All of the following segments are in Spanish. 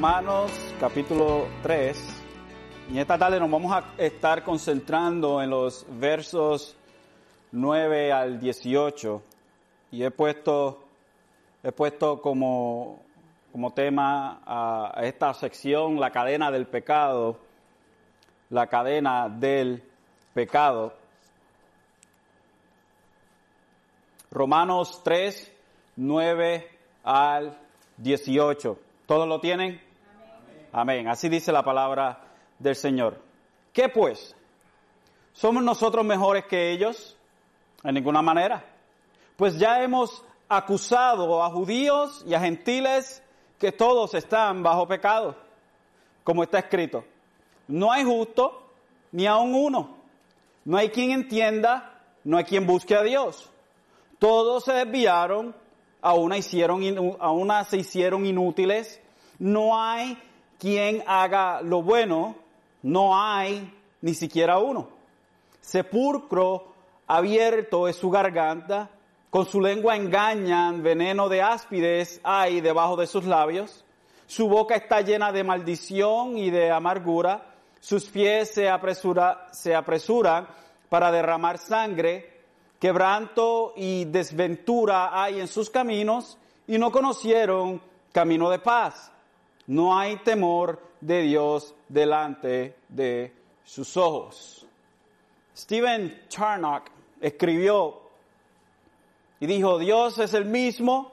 Romanos capítulo 3. Y esta tarde nos vamos a estar concentrando en los versos 9 al 18. Y he puesto, he puesto como, como tema a, a esta sección la cadena del pecado. La cadena del pecado. Romanos 3, 9 al 18. ¿Todos lo tienen? Amén. Así dice la palabra del Señor. ¿Qué pues? ¿Somos nosotros mejores que ellos? En ninguna manera. Pues ya hemos acusado a judíos y a gentiles que todos están bajo pecado, como está escrito. No hay justo ni aun uno. No hay quien entienda, no hay quien busque a Dios. Todos se desviaron, a una, se hicieron inútiles. No hay quien haga lo bueno, no hay ni siquiera uno. Sepulcro abierto es su garganta, con su lengua engañan, veneno de áspides hay debajo de sus labios. Su boca está llena de maldición y de amargura. Sus pies se, apresura, se apresuran para derramar sangre. Quebranto y desventura hay en sus caminos y no conocieron camino de paz. No hay temor de Dios delante de sus ojos. Stephen Charnock escribió y dijo, Dios es el mismo,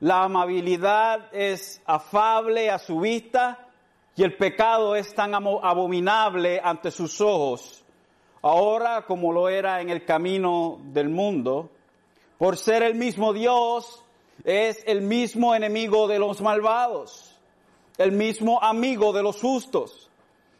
la amabilidad es afable a su vista y el pecado es tan abominable ante sus ojos ahora como lo era en el camino del mundo, por ser el mismo Dios, es el mismo enemigo de los malvados, el mismo amigo de los justos,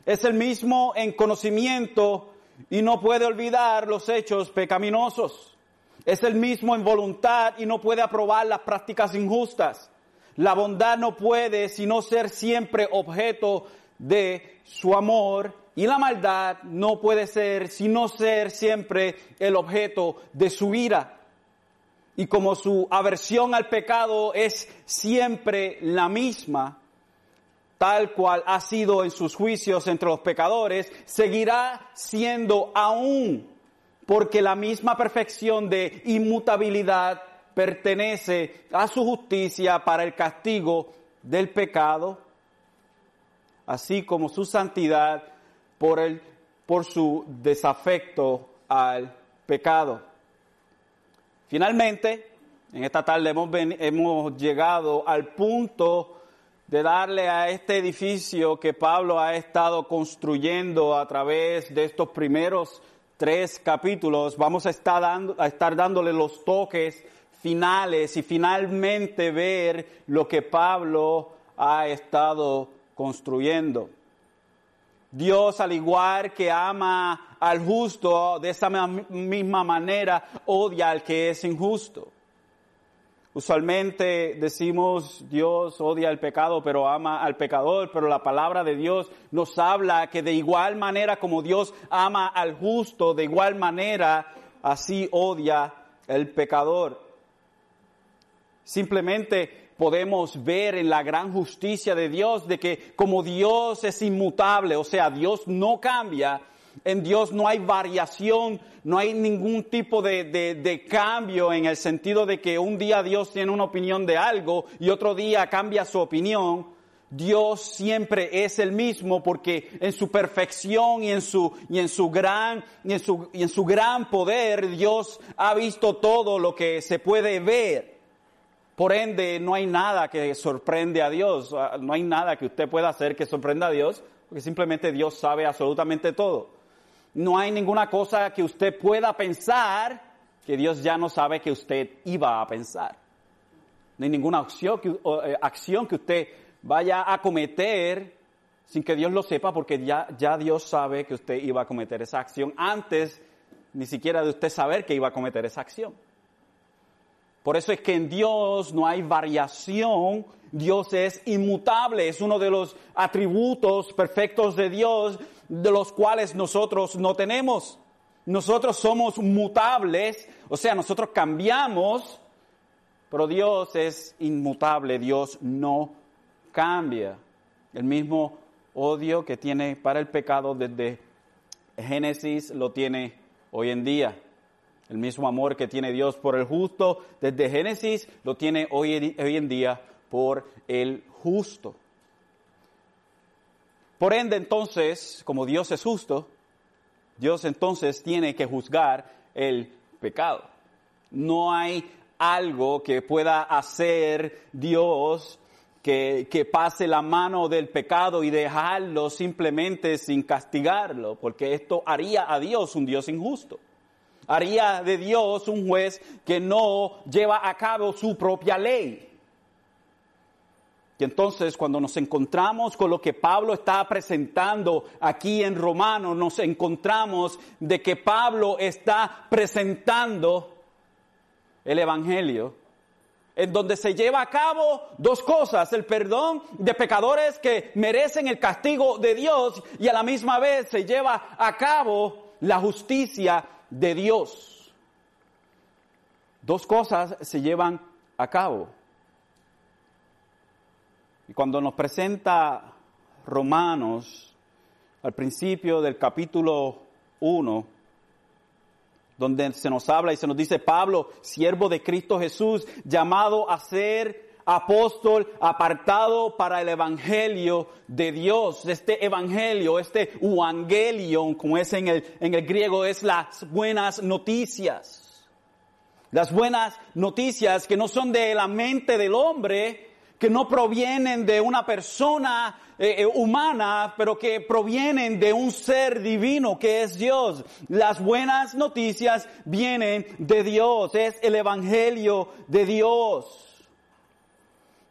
es el mismo en conocimiento y no puede olvidar los hechos pecaminosos, es el mismo en voluntad y no puede aprobar las prácticas injustas. La bondad no puede sino ser siempre objeto de su amor y la maldad no puede ser sino ser siempre el objeto de su ira. Y como su aversión al pecado es siempre la misma, tal cual ha sido en sus juicios entre los pecadores, seguirá siendo aún, porque la misma perfección de inmutabilidad pertenece a su justicia para el castigo del pecado, así como su santidad por, el, por su desafecto al pecado. Finalmente, en esta tarde hemos, hemos llegado al punto de darle a este edificio que Pablo ha estado construyendo a través de estos primeros tres capítulos, vamos a estar, dando, a estar dándole los toques finales y finalmente ver lo que Pablo ha estado construyendo. Dios, al igual que ama al justo, de esa misma manera odia al que es injusto. Usualmente decimos Dios odia el pecado, pero ama al pecador, pero la palabra de Dios nos habla que de igual manera como Dios ama al justo, de igual manera así odia el pecador. Simplemente podemos ver en la gran justicia de Dios de que como Dios es inmutable, o sea, Dios no cambia, en Dios no hay variación, no hay ningún tipo de, de, cambio en el sentido de que un día Dios tiene una opinión de algo y otro día cambia su opinión. Dios siempre es el mismo porque en su perfección y en su, y en su gran, y en su, y en su gran poder Dios ha visto todo lo que se puede ver. Por ende, no hay nada que sorprende a Dios, ah, no hay nada que usted pueda hacer que sorprenda a Dios, porque simplemente Dios sabe absolutamente todo. No hay ninguna cosa que usted pueda pensar que Dios ya no sabe que usted iba a pensar. No hay ninguna acción que, eh, acción que usted vaya a cometer sin que Dios lo sepa, porque ya, ya Dios sabe que usted iba a cometer esa acción antes ni siquiera de usted saber que iba a cometer esa acción. Por eso es que en Dios no hay variación, Dios es inmutable, es uno de los atributos perfectos de Dios de los cuales nosotros no tenemos. Nosotros somos mutables, o sea, nosotros cambiamos, pero Dios es inmutable, Dios no cambia. El mismo odio que tiene para el pecado desde Génesis lo tiene hoy en día. El mismo amor que tiene Dios por el justo desde Génesis lo tiene hoy, hoy en día por el justo. Por ende, entonces, como Dios es justo, Dios entonces tiene que juzgar el pecado. No hay algo que pueda hacer Dios que, que, pase la mano del pecado y dejarlo simplemente sin castigarlo, porque esto haría a Dios un Dios injusto. Haría de Dios un juez que no lleva a cabo su propia ley. Y entonces cuando nos encontramos con lo que Pablo está presentando aquí en Romanos, nos encontramos de que Pablo está presentando el Evangelio, en donde se lleva a cabo dos cosas, el perdón de pecadores que merecen el castigo de Dios y a la misma vez se lleva a cabo la justicia de Dios. Dos cosas se llevan a cabo. Y cuando nos presenta Romanos al principio del capítulo 1, donde se nos habla y se nos dice Pablo, siervo de Cristo Jesús, llamado a ser apóstol apartado para el evangelio de Dios. Este evangelio, este evangelion, como es en el, en el griego, es las buenas noticias. Las buenas noticias que no son de la mente del hombre, que no provienen de una persona eh, eh, humana, pero que provienen de un ser divino que es Dios. Las buenas noticias vienen de Dios, es el Evangelio de Dios.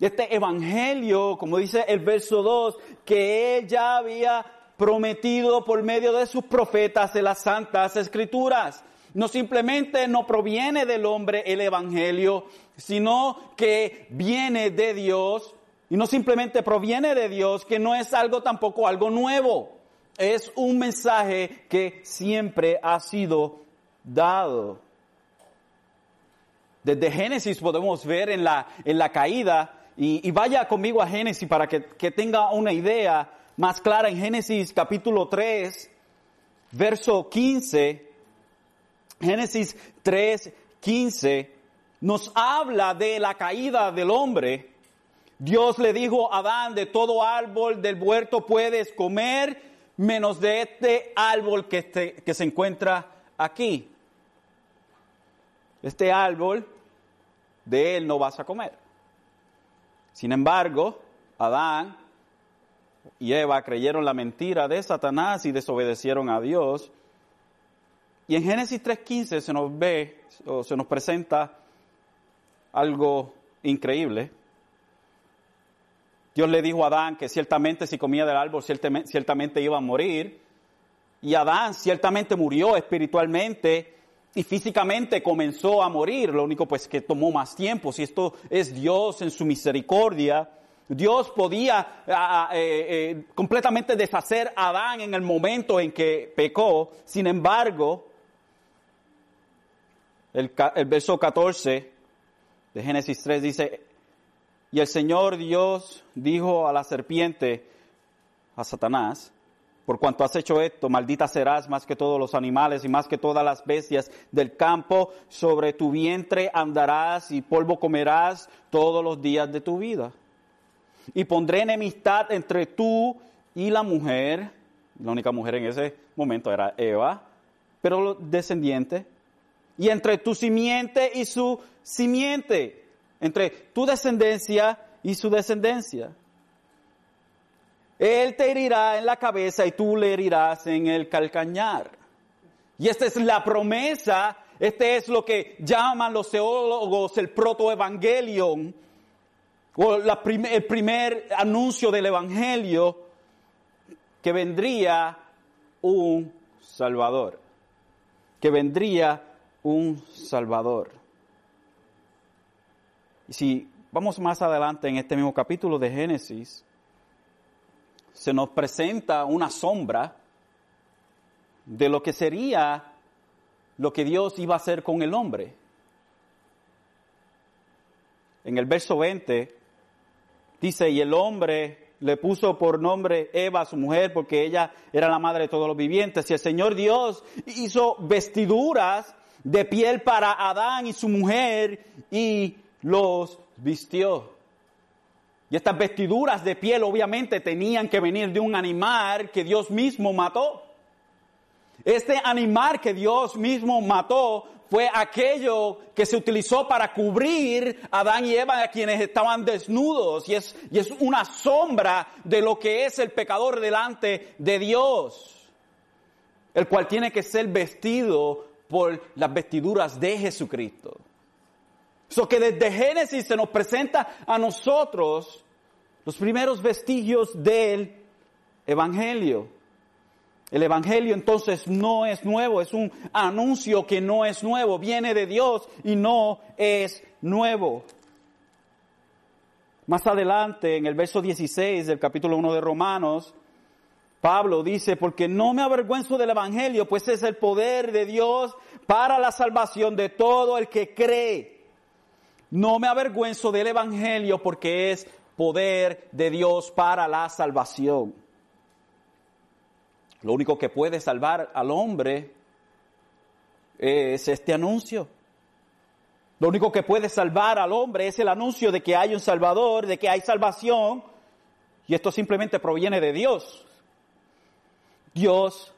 Este Evangelio, como dice el verso 2, que Él ya había prometido por medio de sus profetas de las santas escrituras. No simplemente no proviene del hombre el Evangelio, sino que viene de Dios y no simplemente proviene de Dios, que no es algo tampoco algo nuevo. Es un mensaje que siempre ha sido dado. Desde Génesis podemos ver en la, en la caída, y, vaya conmigo a Génesis para que, que tenga una idea más clara en Génesis capítulo 3, verso 15. Génesis 3, 15 nos habla de la caída del hombre. Dios le dijo a Adán, de todo árbol del huerto puedes comer, menos de este árbol que, que se encuentra aquí. Este árbol, de él no vas a comer. Sin embargo, Adán y Eva creyeron la mentira de Satanás y desobedecieron a Dios. Y en Génesis 3.15 se nos ve o se nos presenta algo increíble. Dios le dijo a Adán que ciertamente si comía del árbol ciertamente iba a morir. Y Adán ciertamente murió espiritualmente y físicamente comenzó a morir. Lo único pues que tomó más tiempo. Si esto es Dios en su misericordia, Dios podía eh, eh, completamente deshacer a Adán en el momento en que pecó. Sin embargo, el, el verso 14 de Génesis 3 dice, y el Señor Dios dijo a la serpiente, a Satanás, por cuanto has hecho esto, maldita serás más que todos los animales y más que todas las bestias del campo, sobre tu vientre andarás y polvo comerás todos los días de tu vida. Y pondré enemistad entre tú y la mujer, la única mujer en ese momento era Eva, pero descendiente, y entre tu simiente y su simiente, entre tu descendencia y su descendencia. Él te herirá en la cabeza y tú le herirás en el calcañar. Y esta es la promesa, este es lo que llaman los teólogos el protoevangelium, o el primer anuncio del evangelio, que vendría un Salvador, que vendría un Salvador. Y si vamos más adelante en este mismo capítulo de Génesis, se nos presenta una sombra de lo que sería lo que Dios iba a hacer con el hombre. En el verso 20 dice, y el hombre le puso por nombre Eva a su mujer porque ella era la madre de todos los vivientes. Y el Señor Dios hizo vestiduras de piel para Adán y su mujer y los vistió. Y estas vestiduras de piel obviamente tenían que venir de un animal que Dios mismo mató. Este animal que Dios mismo mató fue aquello que se utilizó para cubrir a Adán y Eva, a quienes estaban desnudos, y es, y es una sombra de lo que es el pecador delante de Dios, el cual tiene que ser vestido por las vestiduras de Jesucristo. Eso que desde Génesis se nos presenta a nosotros los primeros vestigios del Evangelio. El Evangelio entonces no es nuevo, es un anuncio que no es nuevo, viene de Dios y no es nuevo. Más adelante, en el verso 16 del capítulo 1 de Romanos, Pablo dice, porque no me avergüenzo del Evangelio, pues es el poder de Dios para la salvación de todo el que cree. No me avergüenzo del Evangelio porque es poder de Dios para la salvación. Lo único que puede salvar al hombre es este anuncio. Lo único que puede salvar al hombre es el anuncio de que hay un Salvador, de que hay salvación. Y esto simplemente proviene de Dios. Dios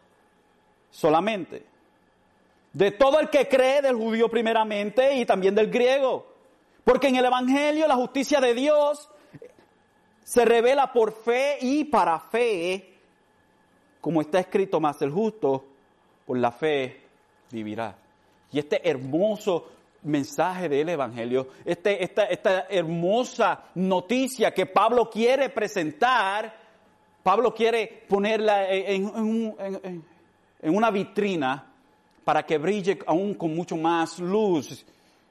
solamente. De todo el que cree, del judío primeramente y también del griego. Porque en el Evangelio la justicia de Dios se revela por fe y para fe como está escrito, más el justo por la fe vivirá. Y este hermoso mensaje del Evangelio, este, esta, hermosa noticia que Pablo quiere presentar, Pablo quiere ponerla en una vitrina para que brille aún con mucho más luz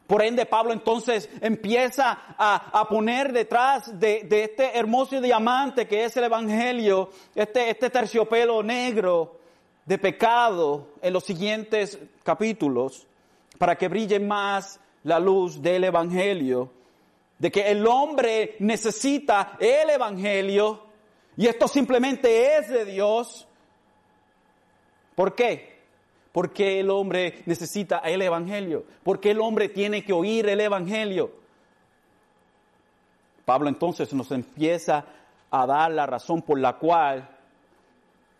por ende, Pablo entonces empieza a, poner detrás de, este hermoso diamante que es el Evangelio, este, este terciopelo negro de pecado en los siguientes capítulos, para que brille más la luz del Evangelio, de que el hombre necesita el Evangelio y esto simplemente es de Dios. ¿Por qué? ¿Por qué el hombre necesita el Evangelio? ¿Por qué el hombre tiene que oír el Evangelio? Pablo entonces nos empieza a dar la razón por la cual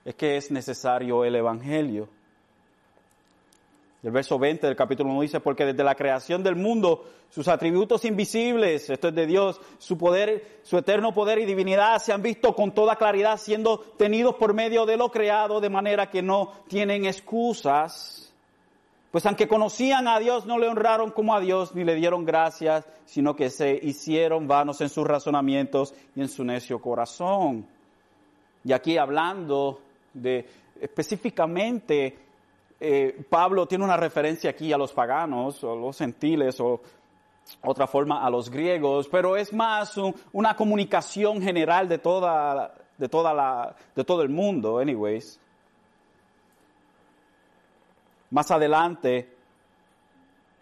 es que es necesario el Evangelio. El verso 20 del capítulo 1 dice, porque desde la creación del mundo, sus atributos invisibles, esto es de Dios, su poder, su eterno poder y divinidad se han visto con toda claridad siendo tenidos por medio de lo creado, de manera que no tienen excusas. Pues aunque conocían a Dios, no le honraron como a Dios, ni le dieron gracias, sino que se hicieron vanos en sus razonamientos y en su necio corazón. Y aquí hablando de específicamente eh, Pablo tiene una referencia aquí a los paganos, o los gentiles, o otra forma a los griegos, pero es más una comunicación general de toda, de la, de todo el mundo, anyways. Más adelante,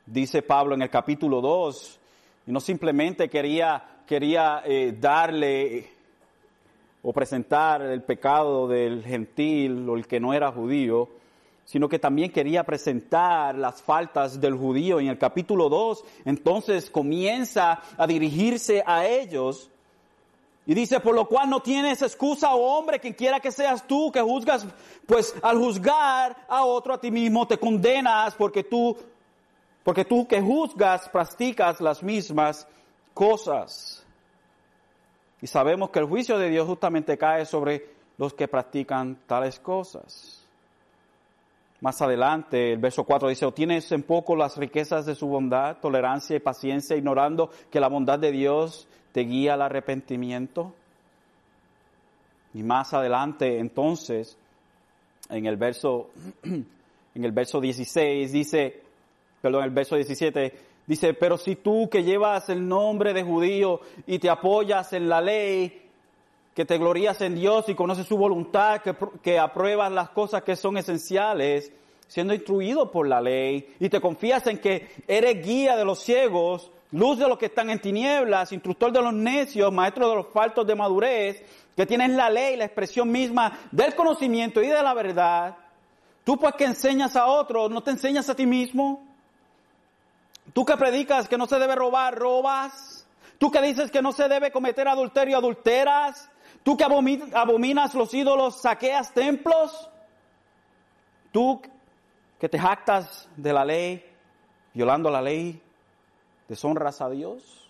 dice Pablo en el capítulo 2, y no simplemente quería, quería eh, darle o presentar el pecado del gentil o el que no era judío, sino que también quería presentar las faltas del judío. En el capítulo 2, entonces comienza a dirigirse a ellos y dice, por lo cual no tienes excusa, oh hombre, quien quiera que seas tú que juzgas, pues al juzgar a otro a ti mismo te condenas porque tú, porque tú que juzgas practicas las mismas cosas. Y sabemos que el juicio de Dios justamente cae sobre los que practican tales cosas. Más adelante, el verso 4 dice, o tienes en poco las riquezas de su bondad, tolerancia y paciencia, ignorando que la bondad de Dios te guía al arrepentimiento. Y más adelante, entonces, en el verso, en el verso 16 dice, perdón, el verso 17 dice, pero si tú que llevas el nombre de judío y te apoyas en la ley, que te glorías en Dios y conoces su voluntad, que, que apruebas las cosas que son esenciales, siendo instruido por la ley, y te confías en que eres guía de los ciegos, luz de los que están en tinieblas, instructor de los necios, maestro de los faltos de madurez, que tienes la ley, la expresión misma del conocimiento y de la verdad. Tú pues que enseñas a otros, ¿no te enseñas a ti mismo? Tú que predicas que no se debe robar, robas. Tú que dices que no se debe cometer adulterio, adulteras. Tú que abominas los ídolos, saqueas templos. Tú que te jactas de la ley, violando la ley, deshonras a Dios.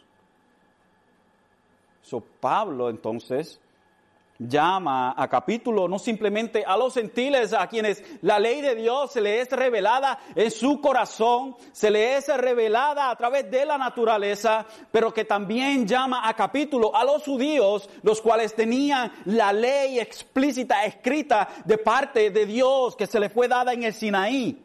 So, Pablo entonces llama a capítulo no simplemente a los gentiles a quienes la ley de Dios se le es revelada en su corazón, se le es revelada a través de la naturaleza, pero que también llama a capítulo a los judíos, los cuales tenían la ley explícita escrita de parte de Dios que se le fue dada en el Sinaí.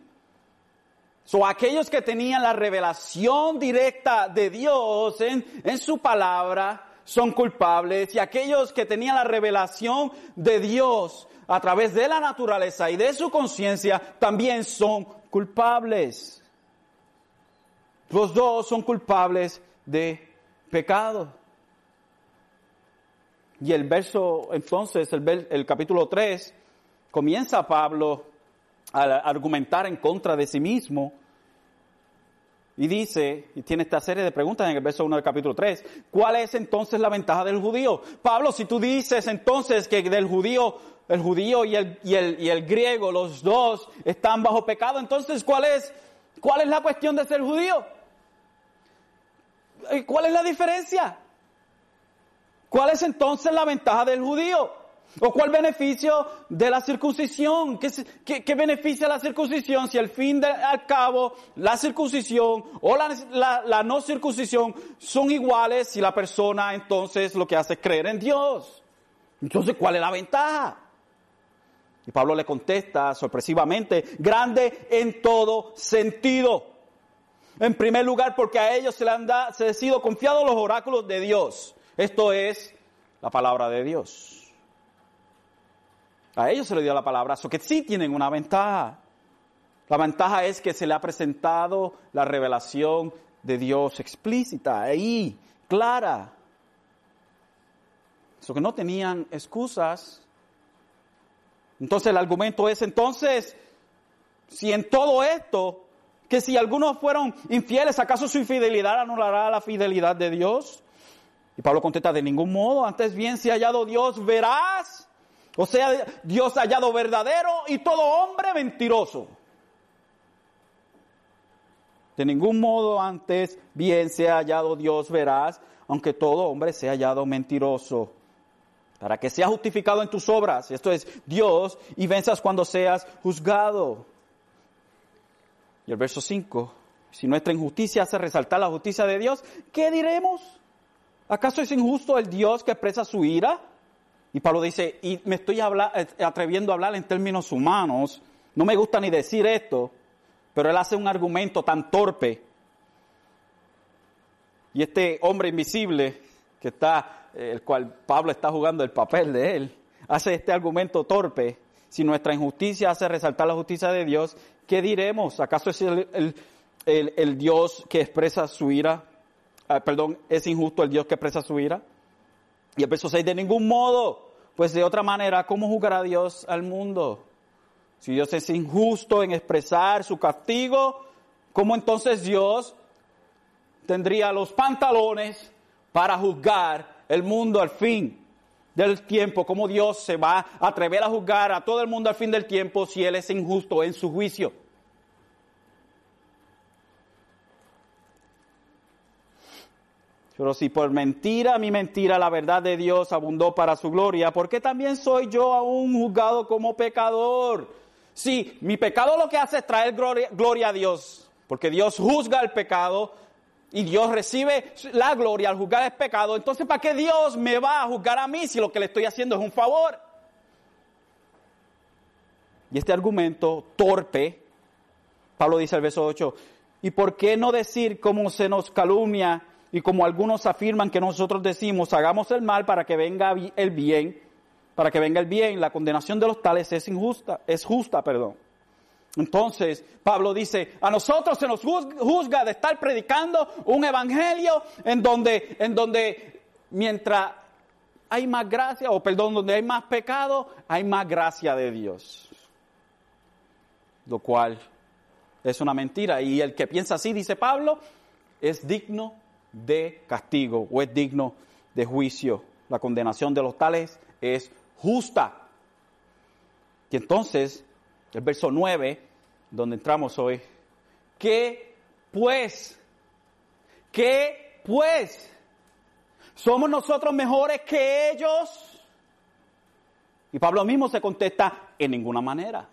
So, aquellos que tenían la revelación directa de Dios en, en su palabra son culpables y aquellos que tenían la revelación de Dios a través de la naturaleza y de su conciencia también son culpables. Los dos son culpables de pecado. Y el verso, entonces, el, capítulo 3, comienza Pablo a argumentar en contra de sí mismo. Y dice, y tiene esta serie de preguntas en el verso 1 del capítulo 3, ¿cuál es entonces la ventaja del judío? Pablo, si tú dices entonces que del judío, el judío y el, y el, y el griego, los dos están bajo pecado, entonces ¿cuál es, cuál es la cuestión de ser judío? ¿Cuál es la diferencia? ¿Cuál es entonces la ventaja del judío? ¿O cuál beneficio de la circuncisión? ¿Qué, beneficia la circuncisión si al fin de, al cabo la circuncisión o la, no circuncisión son iguales si la persona entonces lo que hace es creer en Dios? Entonces, ¿cuál es la ventaja? Y Pablo le contesta sorpresivamente, grande en todo sentido. En primer lugar, porque a ellos se les han, se han sido confiados los oráculos de Dios. Esto es la palabra de Dios. A ellos se les dio la palabra, eso que sí tienen una ventaja. La ventaja es que se le ha presentado la revelación de Dios explícita, ahí, clara. Eso que no tenían excusas. Entonces el argumento es entonces, si en todo esto, que si algunos fueron infieles, ¿acaso su infidelidad anulará la fidelidad de Dios? Y Pablo contesta, de ningún modo, antes bien si hallado Dios, verás o sea, Dios hallado verdadero y todo hombre mentiroso. De ningún modo antes bien sea hallado Dios verás, aunque todo hombre sea hallado mentiroso. Para que sea justificado en tus obras, esto es Dios, y venzas cuando seas juzgado. Y el verso 5, si nuestra injusticia hace resaltar la justicia de Dios, ¿qué diremos? ¿Acaso es injusto el Dios que expresa su ira? Y Pablo dice, y me estoy eh, atreviendo a hablar en términos humanos, no me gusta ni decir esto, pero él hace un argumento tan torpe. Y este hombre invisible, que está, eh, el cual Pablo está jugando el papel de él, hace este argumento torpe. Si nuestra injusticia hace resaltar la justicia de Dios, ¿qué diremos? ¿Acaso es el, Dios que expresa su ira? Ah, perdón, ¿es injusto el Dios que expresa su ira? Y el verso 6, de ningún modo, pues de otra manera, ¿cómo jugará Dios al mundo? Si Dios es injusto en expresar su castigo, ¿cómo entonces Dios tendría los pantalones para juzgar el mundo al fin del tiempo? ¿Cómo Dios se va a atrever a juzgar a todo el mundo al fin del tiempo si Él es injusto en su juicio? Pero si por mentira mi mentira la verdad de Dios abundó para su gloria, ¿por qué también soy yo aún juzgado como pecador? Si mi pecado lo que hace es traer gloria, a Dios, porque Dios juzga el pecado y Dios recibe la gloria al juzgar el pecado, entonces ¿para qué Dios me va a juzgar a mí si lo que le estoy haciendo es un favor? Y este argumento torpe, Pablo dice el verso 8, ¿y por qué no decir cómo se nos calumnia? Y como algunos afirman que nosotros decimos, hagamos el mal para que venga el bien, para que venga el bien, la condenación de los tales es injusta, es justa, perdón. Entonces, Pablo dice, a nosotros se nos juzga de estar predicando un evangelio en donde, en donde mientras hay más gracia, o perdón, donde hay más pecado, hay más gracia de Dios. Lo cual es una mentira. Y el que piensa así, dice Pablo, es digno de castigo o es digno de juicio. La condenación de los tales es justa. Y entonces, el verso 9, donde entramos hoy, ¿qué pues? ¿Qué pues? ¿Somos nosotros mejores que ellos? Y Pablo mismo se contesta, en ninguna manera.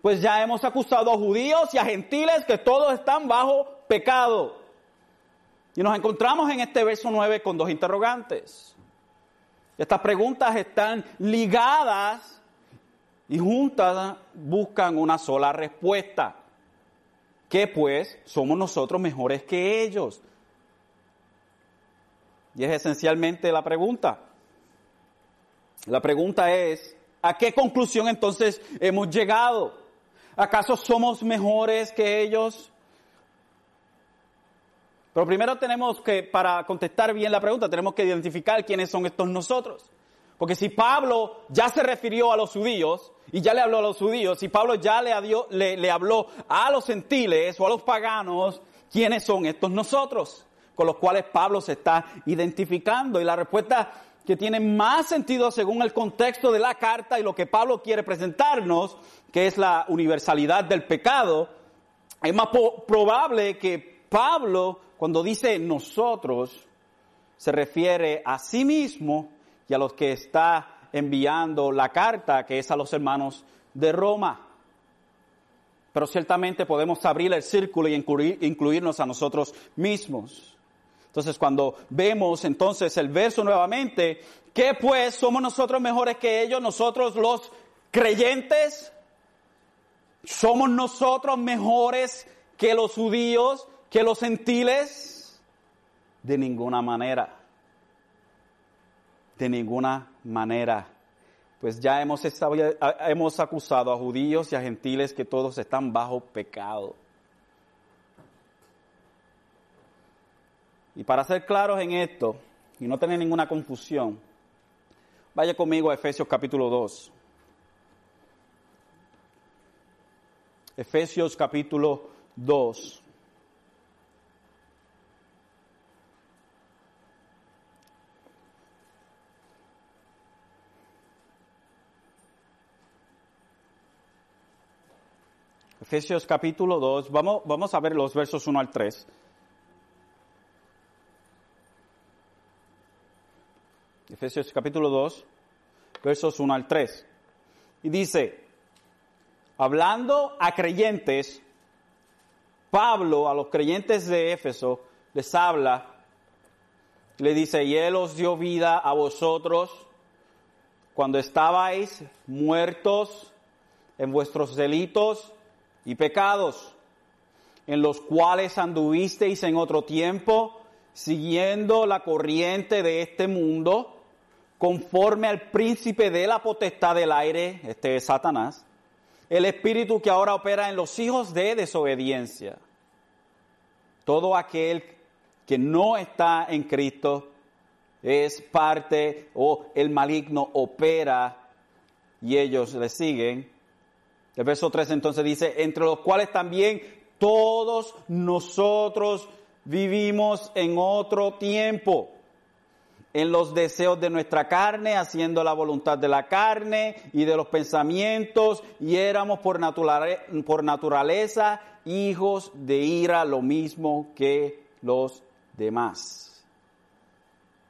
Pues ya hemos acusado a judíos y a gentiles que todos están bajo pecado. Y nos encontramos en este verso 9 con dos interrogantes. Estas preguntas están ligadas y juntas buscan una sola respuesta. ¿Qué pues somos nosotros mejores que ellos? Y es esencialmente la pregunta. La pregunta es, ¿a qué conclusión entonces hemos llegado? ¿Acaso somos mejores que ellos? Pero primero tenemos que, para contestar bien la pregunta, tenemos que identificar quiénes son estos nosotros. Porque si Pablo ya se refirió a los judíos y ya le habló a los judíos, si Pablo ya le, habló a los gentiles o a los paganos, ¿quiénes son estos nosotros? con los cuales Pablo se está identificando. Y la respuesta que tiene más sentido según el contexto de la carta y lo que Pablo quiere presentarnos, que es la universalidad del pecado, es más probable que Pablo, cuando dice nosotros, se refiere a sí mismo y a los que está enviando la carta, que es a los hermanos de Roma. Pero ciertamente podemos abrir el círculo y incluirnos a nosotros mismos. Entonces, cuando vemos entonces el verso nuevamente, ¿qué pues somos nosotros mejores que ellos? Nosotros los creyentes, somos nosotros mejores que los judíos, que los gentiles? De ninguna manera. De ninguna manera. Pues ya hemos, hemos acusado a judíos y a gentiles que todos están bajo pecado. Y para ser claros en esto y no tener ninguna confusión, vaya conmigo a Efesios capítulo 2. Efesios capítulo 2. Efesios capítulo 2, vamos, vamos a ver los versos 1 al 3. Efesios capítulo 2, versos 1 al 3. Y dice, hablando a creyentes, Pablo a los creyentes de Éfeso les habla, le dice, y Él os dio vida a vosotros cuando estabais muertos en vuestros delitos y pecados, en los cuales anduvisteis en otro tiempo, siguiendo la corriente de este mundo, conforme al príncipe de la potestad del aire, este es Satanás, el espíritu que ahora opera en los hijos de desobediencia. Todo aquel que no está en Cristo es parte o el maligno opera y ellos le siguen. El verso 3 entonces dice, entre los cuales también todos nosotros vivimos en otro tiempo en los deseos de nuestra carne, haciendo la voluntad de la carne y de los pensamientos, y éramos por, por naturaleza hijos de ira, lo mismo que los demás.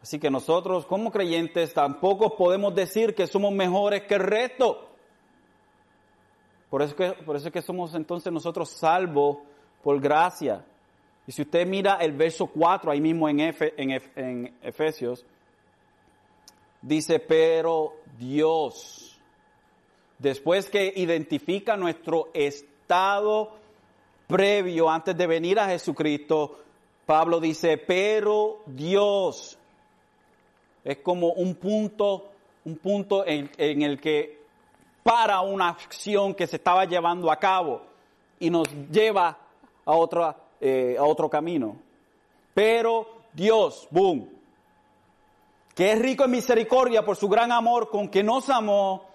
Así que nosotros como creyentes tampoco podemos decir que somos mejores que el resto. Por eso que, por eso que somos entonces nosotros salvos por gracia. Y si usted mira el verso 4 ahí mismo en, en, Efesios, dice, pero Dios, después que identifica nuestro estado previo antes de venir a Jesucristo, Pablo dice, pero Dios, es como un punto, un punto en, en el que para una acción que se estaba llevando a cabo y nos lleva a, otra, eh, a otro camino. Pero Dios, boom, que es rico en misericordia por su gran amor con que nos amó,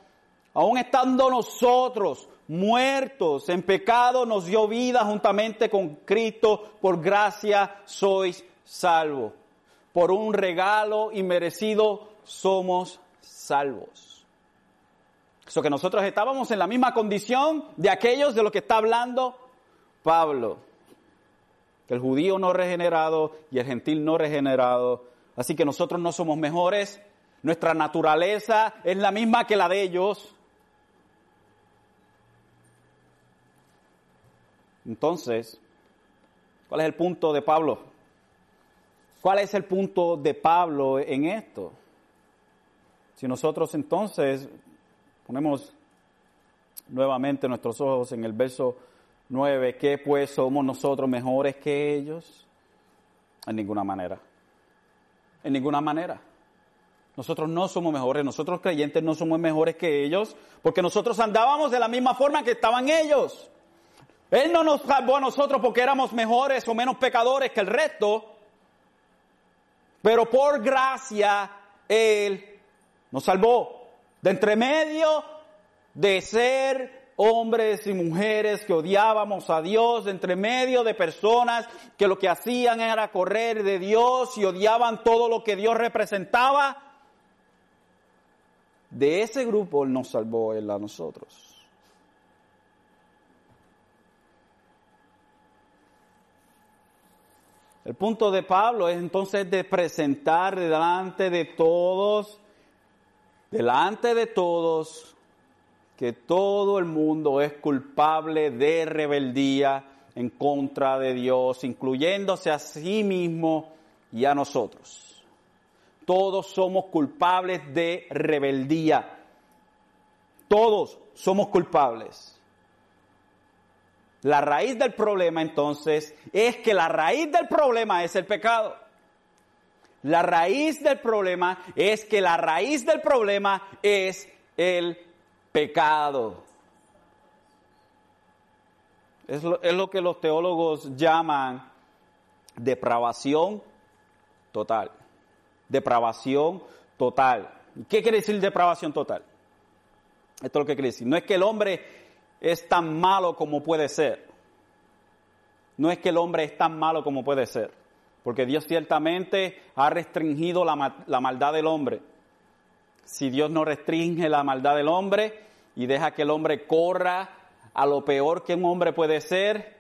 aun estando nosotros muertos en pecado, nos dio vida juntamente con Cristo, por gracia sois salvos. Por un regalo inmerecido somos salvos. Eso que nosotros estábamos en la misma condición de aquellos de los que está hablando Pablo. El judío no regenerado y el gentil no regenerado Así que nosotros no somos mejores, nuestra naturaleza es la misma que la de ellos. Entonces, ¿cuál es el punto de Pablo? ¿Cuál es el punto de Pablo en esto? Si nosotros entonces ponemos nuevamente nuestros ojos en el verso 9, ¿qué pues somos nosotros mejores que ellos? En ninguna manera en ninguna manera. Nosotros no somos mejores, nosotros creyentes no somos mejores que ellos, porque nosotros andábamos de la misma forma que estaban ellos. Él no nos salvó a nosotros porque éramos mejores o menos pecadores que el resto, pero por gracia Él nos salvó de entre medio de ser hombres y mujeres que odiábamos a Dios entre medio de personas que lo que hacían era correr de Dios y odiaban todo lo que Dios representaba. De ese grupo nos salvó Él a nosotros. El punto de Pablo es entonces de presentar delante de todos, delante de todos, que todo el mundo es culpable de rebeldía en contra de Dios, incluyéndose a sí mismo y a nosotros. Todos somos culpables de rebeldía. Todos somos culpables. La raíz del problema entonces es que la raíz del problema es el pecado. La raíz del problema es que la raíz del problema es el pecado. Es lo, que los teólogos llaman depravación total. Depravación total. ¿Qué quiere decir depravación total? Esto es lo que quiere decir. No es que el hombre es tan malo como puede ser. No es que el hombre es tan malo como puede ser. Porque Dios ciertamente ha restringido la, la maldad del hombre. Si Dios no restringe la maldad del hombre y deja que el hombre corra a lo peor que un hombre puede ser,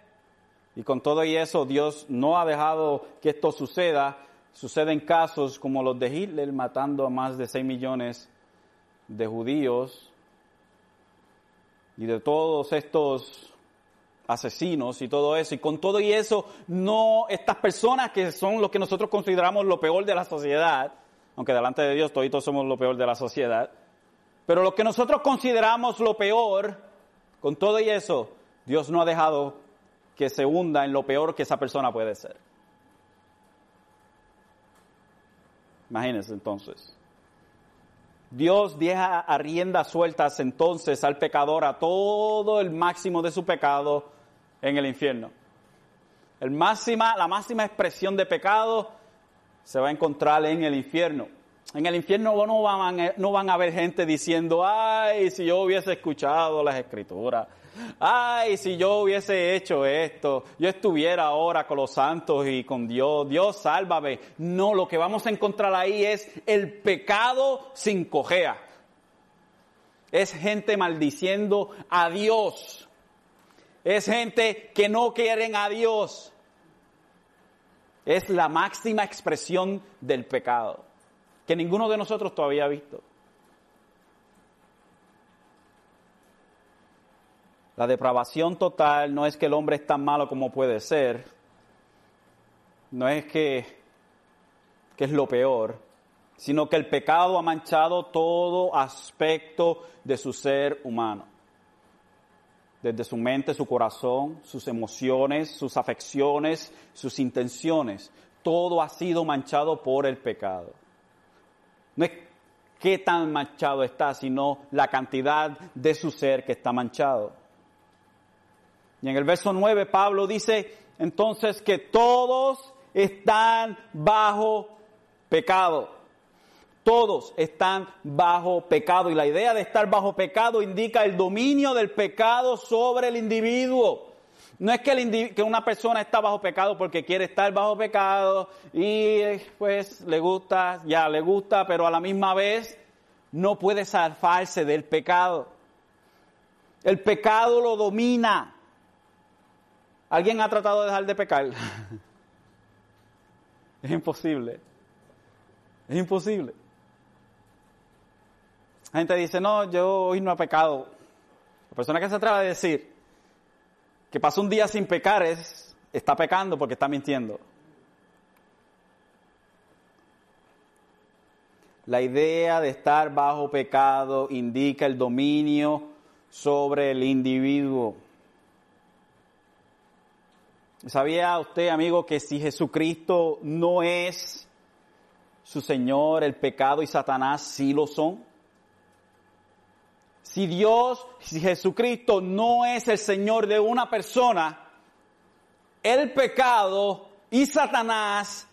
y con todo y eso Dios no ha dejado que esto suceda, suceden casos como los de Hitler matando a más de 6 millones de judíos y de todos estos asesinos y todo eso. Y con todo y eso, no estas personas que son los que nosotros consideramos lo peor de la sociedad, aunque delante de Dios todos somos lo peor de la sociedad. Pero lo que nosotros consideramos lo peor, con todo y eso, Dios no ha dejado que se hunda en lo peor que esa persona puede ser. Imagínense entonces. Dios deja a riendas sueltas entonces al pecador a todo el máximo de su pecado en el infierno. El máxima, la máxima expresión de pecado se va a encontrar en el infierno. En el infierno no van, a, no van a haber gente diciendo, ay, si yo hubiese escuchado las escrituras, ay, si yo hubiese hecho esto, yo estuviera ahora con los santos y con Dios, Dios sálvame. No, lo que vamos a encontrar ahí es el pecado sin cojea. Es gente maldiciendo a Dios. Es gente que no quieren a Dios es la máxima expresión del pecado, que ninguno de nosotros todavía ha visto. La depravación total no es que el hombre es tan malo como puede ser, no es que, que es lo peor, sino que el pecado ha manchado todo aspecto de su ser humano desde su mente, su corazón, sus emociones, sus afecciones, sus intenciones. Todo ha sido manchado por el pecado. No es qué tan manchado está, sino la cantidad de su ser que está manchado. Y en el verso 9 Pablo dice entonces que todos están bajo pecado. Todos están bajo pecado. Y la idea de estar bajo pecado indica el dominio del pecado sobre el individuo. No es que, una persona está bajo pecado porque quiere estar bajo pecado y pues le gusta, ya le gusta, pero a la misma vez no puede zafarse del pecado. El pecado lo domina. ¿Alguien ha tratado de dejar de pecar? es imposible. Es imposible. La gente dice, no, yo hoy no he pecado. La persona que se atreve a decir que pasa un día sin pecar es, está pecando porque está mintiendo. La idea de estar bajo pecado indica el dominio sobre el individuo. ¿Sabía usted, amigo, que si Jesucristo no es su Señor, el pecado y Satanás sí lo son? Si Dios, si Jesucristo no es el Señor de una persona, el pecado y Satanás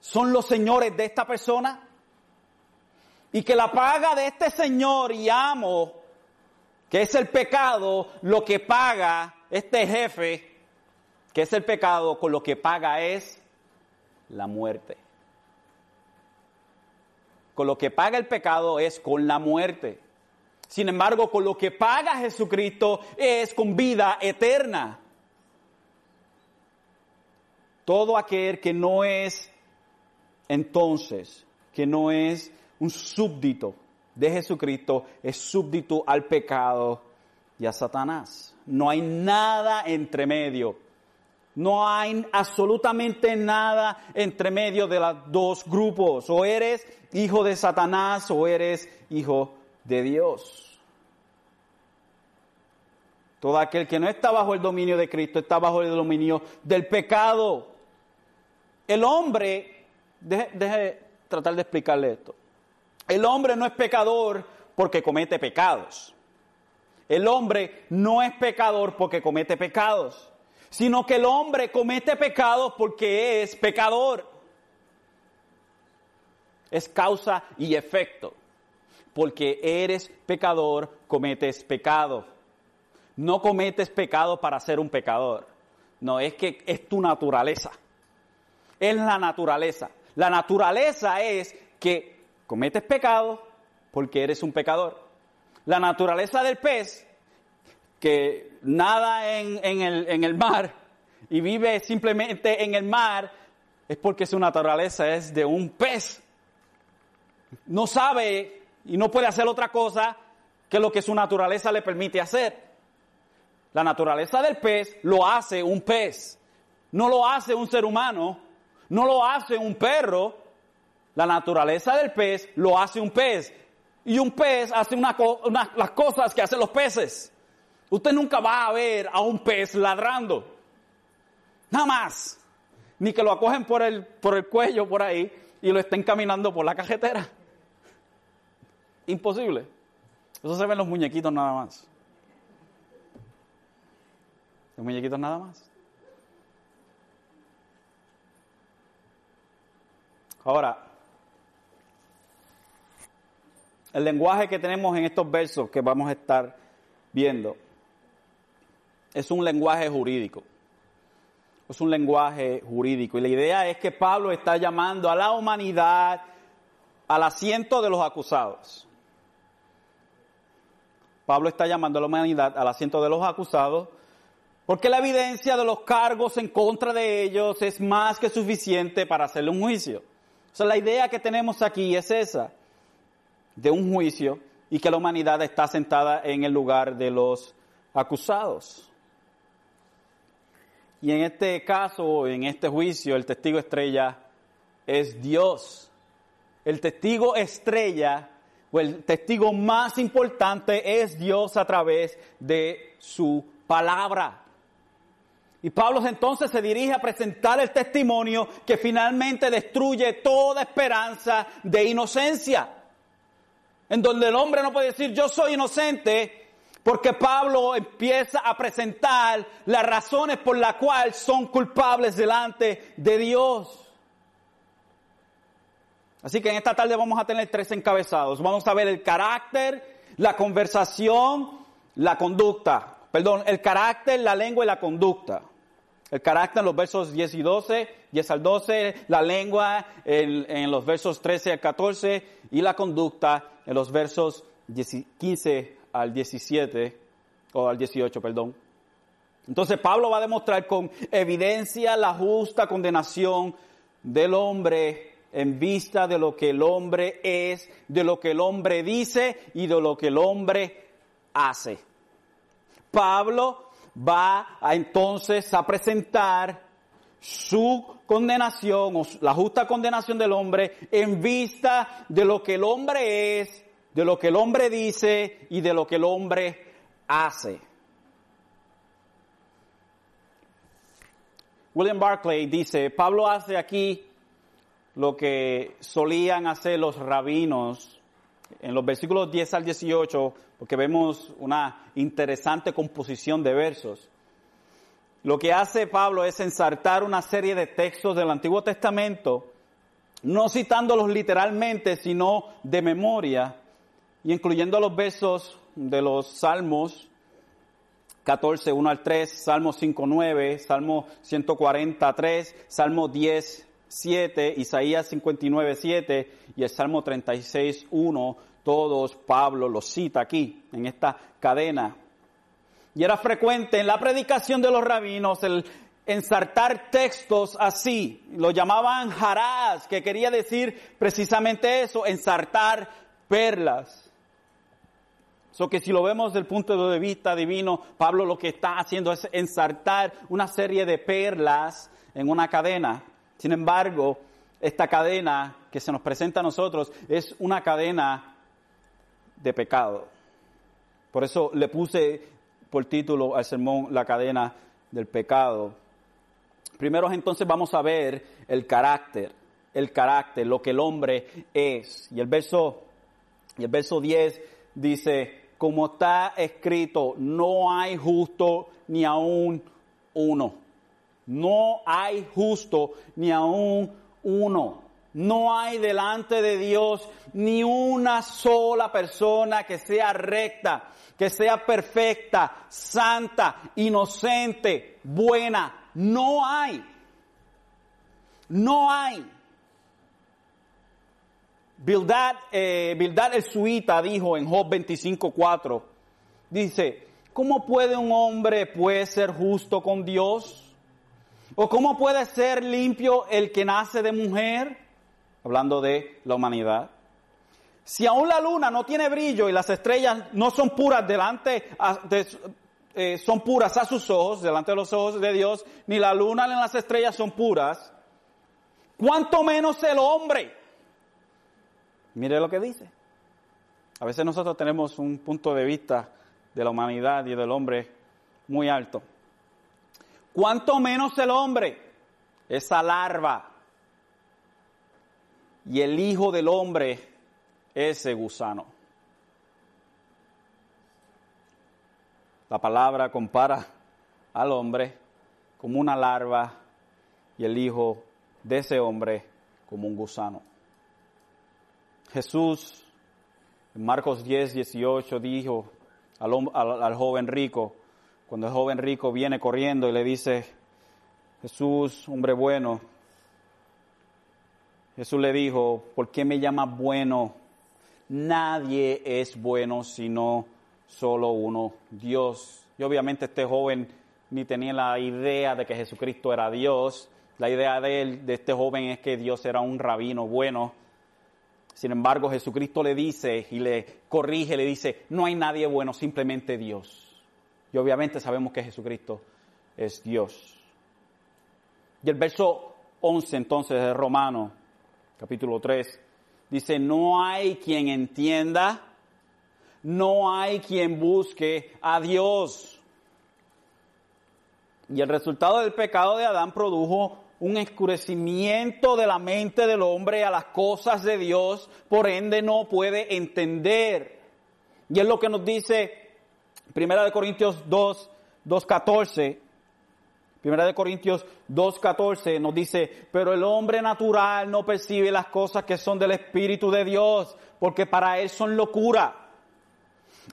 son los señores de esta persona. Y que la paga de este Señor y amo, que es el pecado, lo que paga este jefe, que es el pecado, con lo que paga es la muerte. Con lo que paga el pecado es con la muerte. Sin embargo, con lo que paga Jesucristo es con vida eterna. Todo aquel que no es entonces, que no es un súbdito de Jesucristo, es súbdito al pecado y a Satanás. No hay nada entre medio. No hay absolutamente nada entre medio de los dos grupos. O eres hijo de Satanás o eres hijo de Dios. Todo aquel que no está bajo el dominio de Cristo está bajo el dominio del pecado. El hombre, deje, tratar de explicarle esto. El hombre no es pecador porque comete pecados. El hombre no es pecador porque comete pecados, sino que el hombre comete pecados porque es pecador. Es causa y efecto porque eres pecador, cometes pecado. No cometes pecado para ser un pecador. No, es que es tu naturaleza. Es la naturaleza. La naturaleza es que cometes pecado porque eres un pecador. La naturaleza del pez, que nada en, el, el mar y vive simplemente en el mar, es porque su naturaleza es de un pez. No sabe y no puede hacer otra cosa que lo que su naturaleza le permite hacer. La naturaleza del pez lo hace un pez, no lo hace un ser humano, no lo hace un perro. La naturaleza del pez lo hace un pez. Y un pez hace una, las cosas que hacen los peces. Usted nunca va a ver a un pez ladrando. Nada más. Ni que lo acogen por el, por el cuello por ahí y lo estén caminando por la cajetera. Imposible. Eso se ve en los muñequitos nada más. Los muñequitos nada más. Ahora, el lenguaje que tenemos en estos versos que vamos a estar viendo es un lenguaje jurídico. Es un lenguaje jurídico. Y la idea es que Pablo está llamando a la humanidad al asiento de los acusados. Pablo está llamando a la humanidad al asiento de los acusados, porque la evidencia de los cargos en contra de ellos es más que suficiente para hacerle un juicio. O sea, la idea que tenemos aquí es esa, de un juicio y que la humanidad está sentada en el lugar de los acusados. Y en este caso, en este juicio, el testigo estrella es Dios. El testigo estrella o el testigo más importante es Dios a través de su palabra. Y Pablo entonces se dirige a presentar el testimonio que finalmente destruye toda esperanza de inocencia. en donde el hombre no puede decir yo soy inocente, porque Pablo empieza a presentar las razones por las cuales son culpables delante de Dios. Así que en esta tarde vamos a tener tres encabezados. Vamos a ver el carácter, la conversación, la conducta. Perdón, el carácter, la lengua y la conducta. El carácter en los versos 10 y 12, 10 al 12, la lengua en, los versos 13 al 14 y la conducta en los versos 15 al 17, o al 18, perdón. Entonces Pablo va a demostrar con evidencia la justa condenación del hombre en vista de lo que el hombre es, de lo que el hombre dice y de lo que el hombre hace. Pablo va a entonces a presentar su condenación la justa condenación del hombre en vista de lo que el hombre es, de lo que el hombre dice y de lo que el hombre hace. William Barclay dice, Pablo hace aquí lo que solían hacer los rabinos en los versículos 10 al 18, porque vemos una interesante composición de versos. Lo que hace Pablo es ensartar una serie de textos del Antiguo Testamento, no citándolos literalmente, sino de memoria, y incluyendo los versos de los Salmos 14, 1 al 3, Salmo 5, 9, Salmo 143, Salmo 10, 7, Isaías 59, 7 y el Salmo 36, 1, todos Pablo los cita aquí, en esta cadena. Y era frecuente en la predicación de los rabinos el ensartar textos así, lo llamaban harás, que quería decir precisamente eso, ensartar perlas. So que si lo vemos desde el punto de vista divino, Pablo lo que está haciendo es ensartar una serie de perlas en una cadena. Sin embargo, esta cadena que se nos presenta a nosotros es una cadena de pecado. Por eso le puse por título al sermón La cadena del pecado. Primero entonces vamos a ver el carácter, el carácter, lo que el hombre es. Y el verso, y el verso 10 dice, como está escrito, no hay justo ni aún uno. No hay justo ni aún uno. No hay delante de Dios ni una sola persona que sea recta, que sea perfecta, santa, inocente, buena. No hay. No hay. Bildad, eh, Bildad el Suita dijo en Job 25.4, dice, ¿cómo puede un hombre pues ser justo con Dios? ¿O cómo puede ser limpio el que nace de mujer? Hablando de la humanidad. Si aún la luna no tiene brillo y las estrellas no son puras delante, eh, son puras a sus ojos, delante de los ojos de Dios, ni la luna ni las estrellas son puras, ¿cuánto menos el hombre? Mire lo que dice. A veces nosotros tenemos un punto de vista de la humanidad y del hombre muy alto cuanto menos el hombre, esa larva, y el hijo del hombre, ese gusano. La palabra compara al hombre como una larva y el hijo de ese hombre como un gusano. Jesús en Marcos 10, 18 dijo al, al joven rico, cuando el joven rico viene corriendo y le dice, Jesús, hombre bueno, Jesús le dijo, ¿por qué me llamas bueno? Nadie es bueno sino solo uno, Dios. Y obviamente este joven ni tenía la idea de que Jesucristo era Dios. La idea de él, de este joven, es que Dios era un rabino bueno. Sin embargo, Jesucristo le dice y le corrige, le dice, no hay nadie bueno, simplemente Dios. Y obviamente sabemos que Jesucristo es Dios. Y el verso 11 entonces de Romano, capítulo 3, dice, no hay quien entienda, no hay quien busque a Dios. Y el resultado del pecado de Adán produjo un escurecimiento de la mente del hombre a las cosas de Dios, por ende no puede entender. Y es lo que nos dice Primera de Corintios 2, 2.14. Primera de Corintios 2.14 nos dice, pero el hombre natural no percibe las cosas que son del Espíritu de Dios, porque para él son locura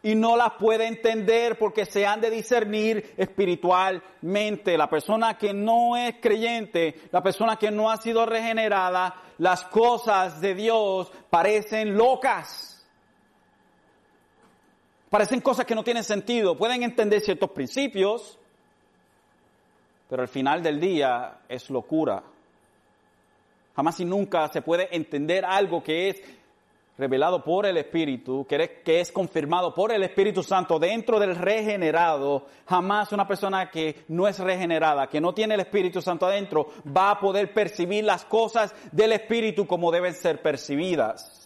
y no las puede entender porque se han de discernir espiritualmente. La persona que no es creyente, la persona que no ha sido regenerada, las cosas de Dios parecen locas. Parecen cosas que no tienen sentido. Pueden entender ciertos principios, pero al final del día es locura. Jamás y nunca se puede entender algo que es revelado por el Espíritu, que es confirmado por el Espíritu Santo dentro del regenerado, jamás una persona que no es regenerada, que no tiene el Espíritu Santo adentro, va a poder percibir las cosas del Espíritu como deben ser percibidas.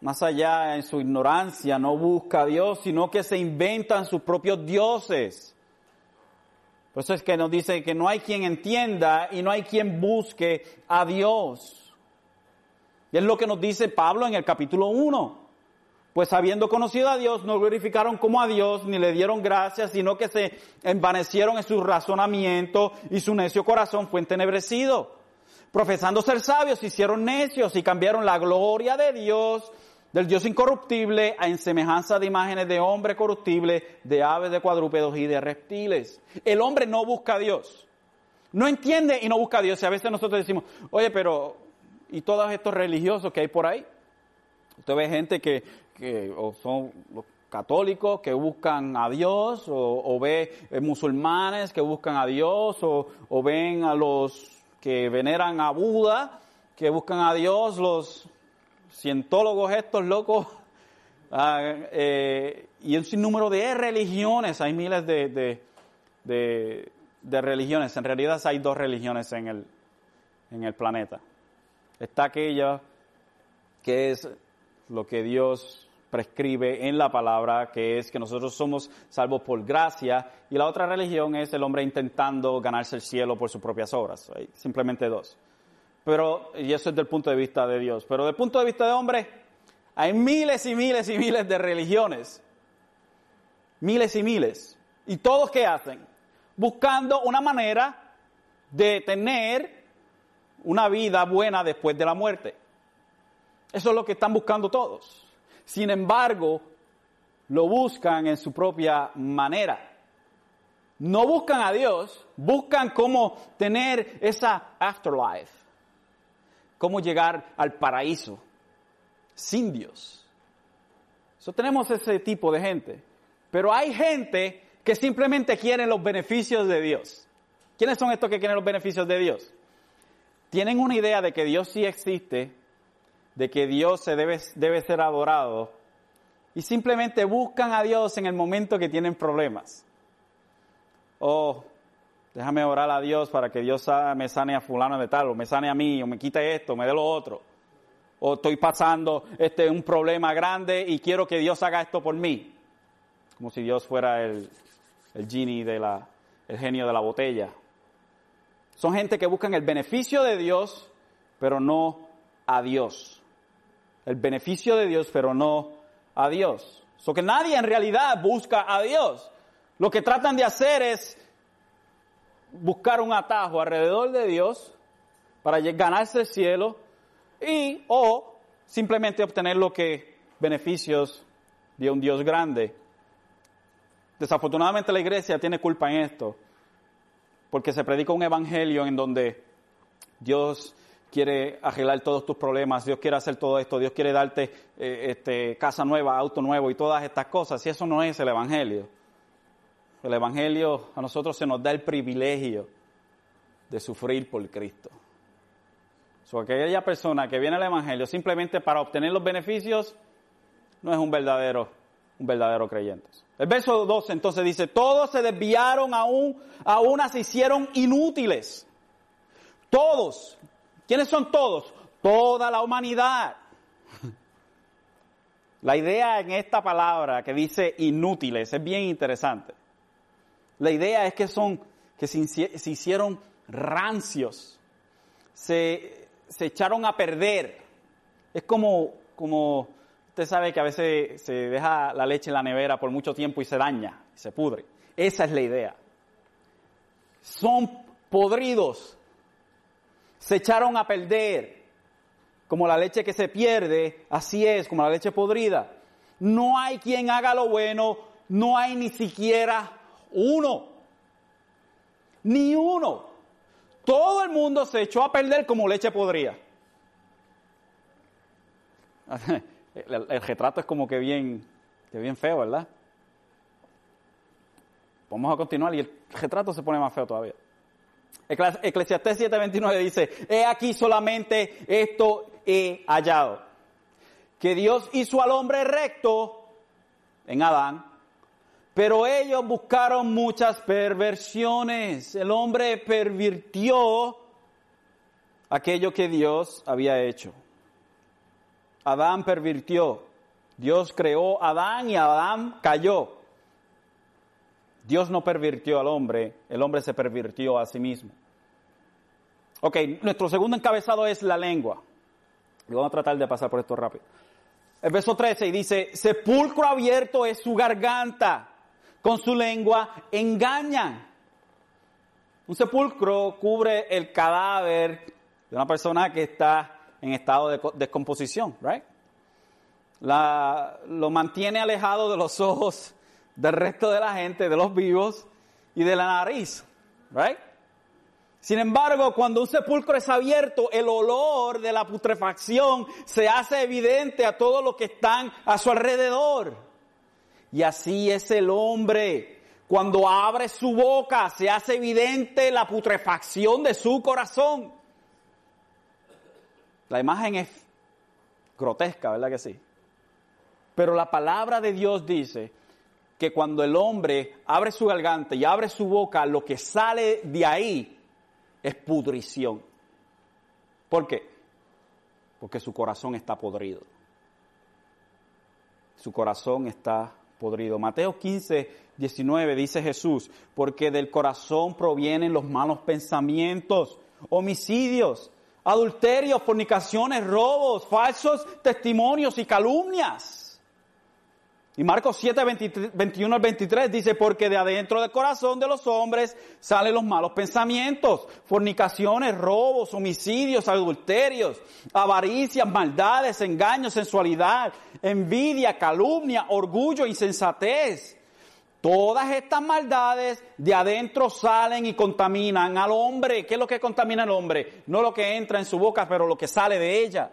Más allá en su ignorancia, no busca a Dios, sino que se inventan sus propios dioses. Por eso es que nos dice que no hay quien entienda y no hay quien busque a Dios. Y es lo que nos dice Pablo en el capítulo 1. Pues habiendo conocido a Dios, no glorificaron como a Dios, ni le dieron gracias, sino que se envanecieron en su razonamiento y su necio corazón fue entenebrecido. Profesando ser sabios, hicieron necios y cambiaron la gloria de Dios del Dios incorruptible en semejanza de imágenes de hombre corruptible, de aves, de cuadrúpedos y de reptiles. El hombre no busca a Dios. No entiende y no busca a Dios. Y a veces nosotros decimos, oye, pero ¿y todos estos religiosos que hay por ahí? Usted ve gente que, que o son los católicos que buscan a Dios, o, ve eh, musulmanes que buscan a Dios, o, o ven a los que veneran a Buda, que buscan a Dios, los cientólogos estos locos, ah, eh, y un sinnúmero de religiones, hay miles de, de, religiones, en realidad hay dos religiones en el, en el planeta. Está aquella que es lo que Dios prescribe en la palabra, que es que nosotros somos salvos por gracia, y la otra religión es el hombre intentando ganarse el cielo por sus propias obras. Hay simplemente dos. Pero, y eso es del punto de vista de Dios. Pero del punto de vista de hombre, hay miles y miles y miles de religiones. Miles y miles. ¿Y todos qué hacen? Buscando una manera de tener una vida buena después de la muerte. Eso es lo que están buscando todos. Sin embargo, lo buscan en su propia manera. No buscan a Dios, buscan cómo tener esa afterlife cómo llegar al paraíso sin Dios. So, tenemos ese tipo de gente. Pero hay gente que simplemente quiere los beneficios de Dios. ¿Quiénes son estos que quieren los beneficios de Dios? Tienen una idea de que Dios sí existe, de que Dios se debe, debe ser adorado, y simplemente buscan a Dios en el momento que tienen problemas. Oh, Déjame orar a Dios para que Dios me sane a fulano de tal, o me sane a mí, o me quite esto, me dé lo otro. O estoy pasando este, un problema grande y quiero que Dios haga esto por mí. Como si Dios fuera el, el genie de la, el genio de la botella. Son gente que buscan el beneficio de Dios, pero no a Dios. El beneficio de Dios, pero no a Dios. So que nadie en realidad busca a Dios. Lo que tratan de hacer es buscar un atajo alrededor de Dios para ganarse el cielo y o simplemente obtener lo que beneficios de un Dios grande. Desafortunadamente la iglesia tiene culpa en esto, porque se predica un evangelio en donde Dios quiere arreglar todos tus problemas, Dios quiere hacer todo esto, Dios quiere darte eh, este, casa nueva, auto nuevo y todas estas cosas, y eso no es el evangelio. El Evangelio a nosotros se nos da el privilegio de sufrir por Cristo. So, aquella persona que viene al Evangelio simplemente para obtener los beneficios no es un verdadero, un verdadero creyente. El verso 12 entonces dice, todos se desviaron aún, a una se hicieron inútiles. Todos. ¿Quiénes son todos? Toda la humanidad. La idea en esta palabra que dice inútiles es bien interesante. La idea es que son, que se, hicieron rancios, se, se, echaron a perder. Es como, como, usted sabe que a veces se deja la leche en la nevera por mucho tiempo y se daña, se pudre. Esa es la idea. Son podridos, se echaron a perder. Como la leche que se pierde, así es, como la leche podrida. No hay quien haga lo bueno, no hay ni siquiera uno. Ni uno. Todo el mundo se echó a perder como leche podrida. El, retrato es como que bien, que bien feo, ¿verdad? Vamos a continuar y el retrato se pone más feo todavía. Eclesiastés 7:29 dice, he aquí solamente esto he hallado, que Dios hizo al hombre recto en Adán, pero ellos buscaron muchas perversiones. El hombre pervirtió aquello que Dios había hecho. Adán pervirtió. Dios creó a Adán y Adán cayó. Dios no pervirtió al hombre, el hombre se pervirtió a sí mismo. Ok, nuestro segundo encabezado es la lengua. Y vamos a tratar de pasar por esto rápido. El verso 13 dice, sepulcro abierto es su garganta, con su lengua engañan. Un sepulcro cubre el cadáver de una persona que está en estado de descomposición, right? La, lo mantiene alejado de los ojos del resto de la gente, de los vivos y de la nariz. Right? Sin embargo, cuando un sepulcro es abierto, el olor de la putrefacción se hace evidente a todos los que están a su alrededor. Y así es el hombre. Cuando abre su boca, se hace evidente la putrefacción de su corazón. La imagen es grotesca, ¿verdad que sí? Pero la palabra de Dios dice que cuando el hombre abre su garganta y abre su boca, lo que sale de ahí es pudrición. ¿Por qué? Porque su corazón está podrido. Su corazón está podrido. Mateo 15, 19 dice Jesús, porque del corazón provienen los malos pensamientos, homicidios, adulterios, fornicaciones, robos, falsos testimonios y calumnias. Y Marcos 7, 21 al 23 dice, porque de adentro del corazón de los hombres salen los malos pensamientos, fornicaciones, robos, homicidios, adulterios, avaricias, maldades, engaños, sensualidad, envidia, calumnia, orgullo, insensatez. Todas estas maldades de adentro salen y contaminan al hombre. ¿Qué es lo que contamina al hombre? No lo que entra en su boca, pero lo que sale de ella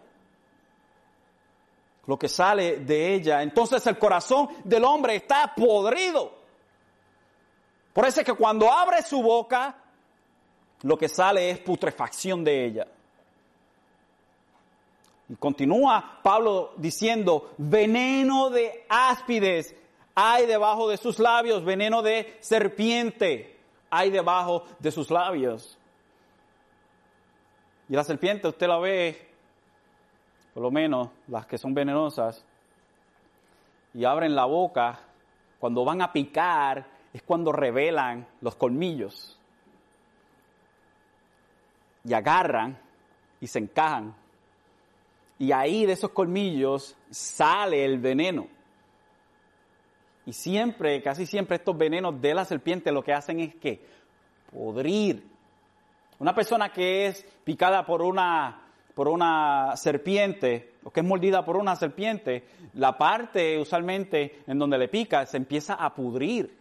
lo que sale de ella. Entonces el corazón del hombre está podrido. Por eso es que cuando abre su boca, lo que sale es putrefacción de ella. Y continúa Pablo diciendo, veneno de áspides hay debajo de sus labios, veneno de serpiente hay debajo de sus labios. Y la serpiente usted la ve por lo menos las que son venenosas, y abren la boca, cuando van a picar es cuando revelan los colmillos. Y agarran y se encajan. Y ahí de esos colmillos sale el veneno. Y siempre, casi siempre estos venenos de la serpiente lo que hacen es que podrir. Una persona que es picada por una por una serpiente, o que es mordida por una serpiente, la parte usualmente en donde le pica se empieza a pudrir.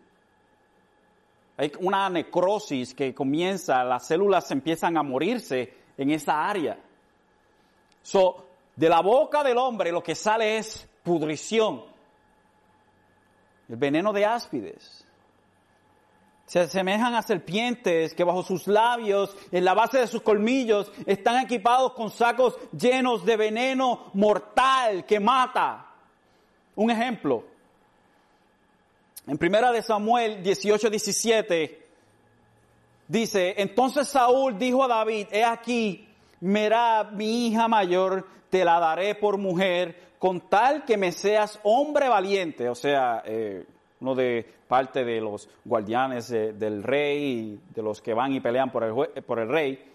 Hay una necrosis que comienza, las células empiezan a morirse en esa área. So, de la boca del hombre lo que sale es pudrición. El veneno de áspides se asemejan a serpientes que bajo sus labios, en la base de sus colmillos, están equipados con sacos llenos de veneno mortal que mata. Un ejemplo. En primera de Samuel 18, 17, dice, entonces Saúl dijo a David, he aquí, Merab, mi hija mayor, te la daré por mujer, con tal que me seas hombre valiente, o sea, eh, uno de parte de los guardianes del rey, de los que van y pelean por el, por el rey,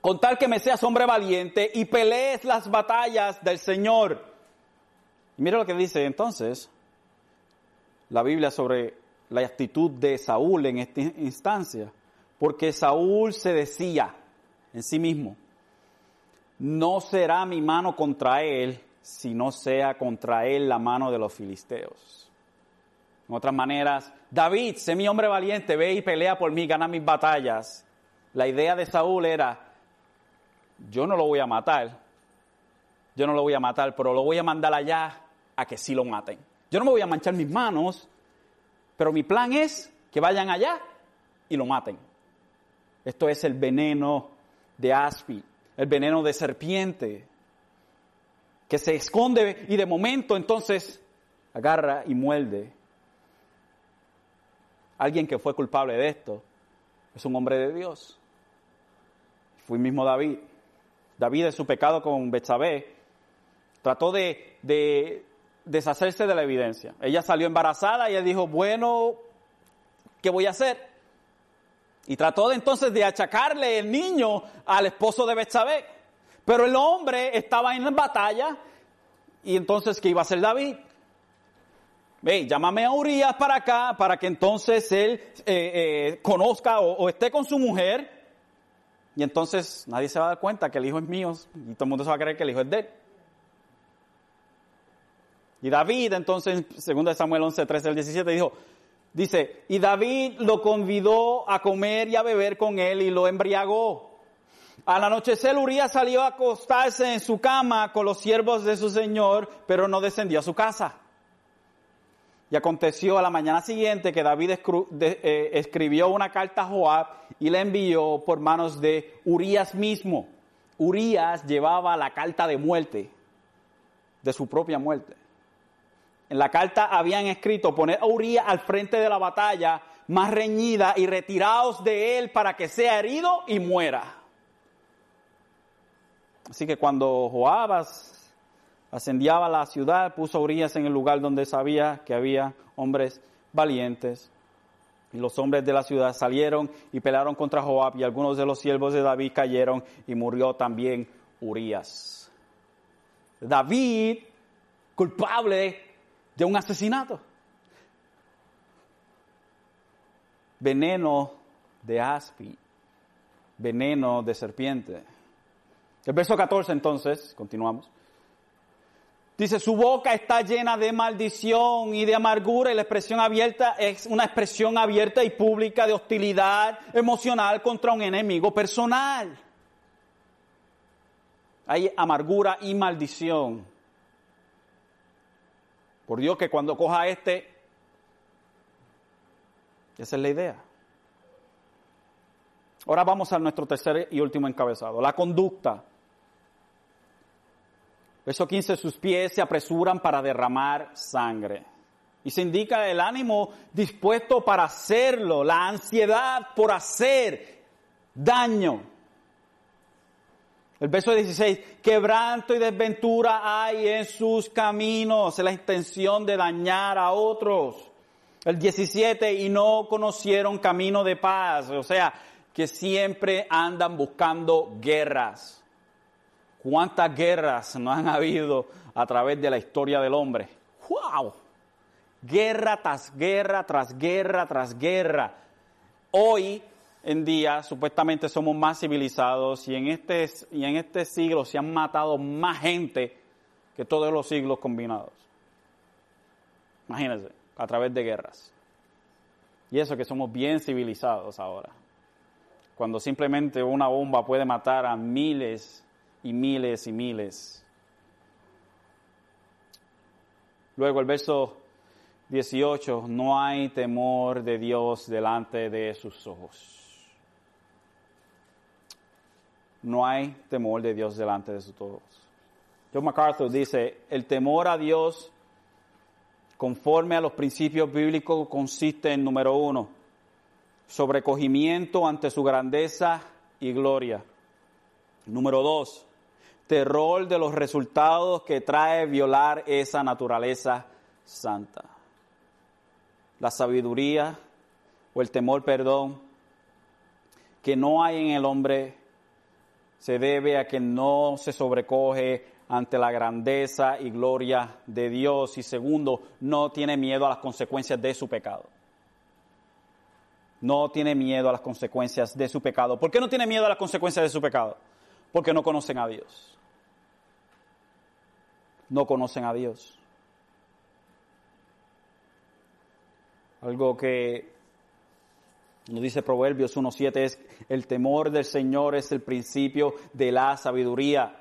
con tal que me seas hombre valiente y pelees las batallas del Señor. Y mira lo que dice entonces la Biblia sobre la actitud de Saúl en esta instancia, porque Saúl se decía en sí mismo, no será mi mano contra él, si no sea contra él la mano de los filisteos. En otras maneras, David, sé mi hombre valiente, ve y pelea por mí, gana mis batallas. La idea de Saúl era, yo no lo voy a matar, yo no lo voy a matar, pero lo voy a mandar allá a que sí lo maten. Yo no me voy a manchar mis manos, pero mi plan es que vayan allá y lo maten. Esto es el veneno de aspi, el veneno de serpiente, que se esconde y de momento entonces agarra y muerde. Alguien que fue culpable de esto es un hombre de Dios. Fue el mismo David. David en su pecado con Betsabé trató de, de deshacerse de la evidencia. Ella salió embarazada y ella dijo, bueno, ¿qué voy a hacer? Y trató de entonces de achacarle el niño al esposo de Betsabé. Pero el hombre estaba en batalla y entonces, ¿qué iba a hacer David? Ve, llámame a Urias para acá para que entonces él eh, eh, conozca o, esté con su mujer. Y entonces nadie se va a dar cuenta que el hijo es mío y todo el mundo se va a creer que el hijo es de él. Y David entonces, en 2 Samuel 11, 13 al 17, dijo, dice, y David lo convidó a comer y a beber con él y lo embriagó. Al anochecer Urias salió a acostarse en su cama con los siervos de su señor, pero no descendió a su casa. Y aconteció a la mañana siguiente que David eh, escribió una carta a Joab y la envió por manos de Urias mismo. Urias llevaba la carta de muerte, de su propia muerte. En la carta habían escrito poner a Urias al frente de la batalla más reñida y retiraos de él para que sea herido y muera. Así que cuando Joab ascendiaba la ciudad, puso a Urias en el lugar donde sabía que había hombres valientes. Y los hombres de la ciudad salieron y pelearon contra Joab y algunos de los siervos de David cayeron y murió también Urias. David, culpable de un asesinato. Veneno de aspi, veneno de serpiente. El verso 14 entonces, continuamos. Dice, su boca está llena de maldición y de amargura y la expresión abierta es una expresión abierta y pública de hostilidad emocional contra un enemigo personal. Hay amargura y maldición. Por Dios que cuando coja este, esa es la idea. Ahora vamos a nuestro tercer y último encabezado, la conducta. Verso 15, sus pies se apresuran para derramar sangre. Y se indica el ánimo dispuesto para hacerlo, la ansiedad por hacer daño. El verso 16, quebranto y desventura hay en sus caminos, la intención de dañar a otros. El 17, y no conocieron camino de paz, o sea, que siempre andan buscando guerras. ¿Cuántas guerras no han habido a través de la historia del hombre? ¡Wow! Guerra tras guerra, tras guerra, tras guerra. Hoy en día supuestamente somos más civilizados y en este, y en este siglo se han matado más gente que todos los siglos combinados. Imagínense, a través de guerras. Y eso que somos bien civilizados ahora. Cuando simplemente una bomba puede matar a miles y miles y miles. Luego el verso 18, no hay temor de Dios delante de sus ojos. No hay temor de Dios delante de sus ojos. John MacArthur dice, el temor a Dios conforme a los principios bíblicos consiste en número uno, sobrecogimiento ante su grandeza y gloria. Número dos, terror de los resultados que trae violar esa naturaleza santa. la sabiduría o el temor, perdón, que no hay en el hombre se debe a que no se sobrecoge ante la grandeza y gloria de Dios y segundo, no tiene miedo a las consecuencias de su pecado. No tiene miedo a las consecuencias de su pecado. ¿Por qué no tiene miedo a las consecuencias de su pecado? Porque no conocen a Dios. No conocen a Dios. Algo que nos dice Proverbios 1.7 es, el temor del Señor es el principio de la sabiduría.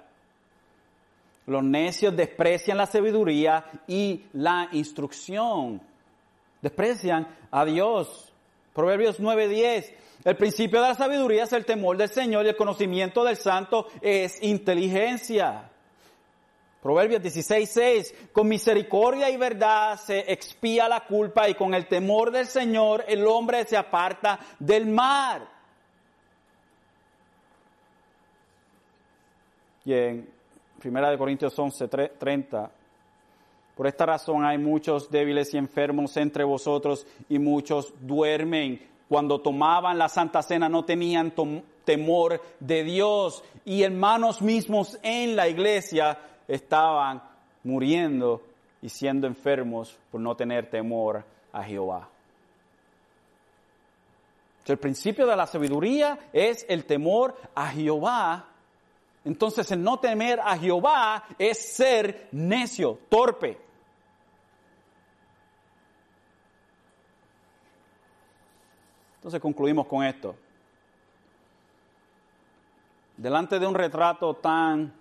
Los necios desprecian la sabiduría y la instrucción. Desprecian a Dios. Proverbios 9.10. El principio de la sabiduría es el temor del Señor y el conocimiento del Santo es inteligencia. Proverbios 16, Con misericordia y verdad se expía la culpa y con el temor del Señor el hombre se aparta del mar. Y en Primera de Corintios 11, 30, por esta razón hay muchos débiles y enfermos entre vosotros y muchos duermen. Cuando tomaban la Santa Cena no tenían temor de Dios y hermanos mismos en la iglesia estaban muriendo y siendo enfermos por no tener temor a Jehová. el principio de la sabiduría es el temor a Jehová. Entonces el no temer a Jehová es ser necio, torpe. Entonces concluimos con esto. Delante de un retrato tan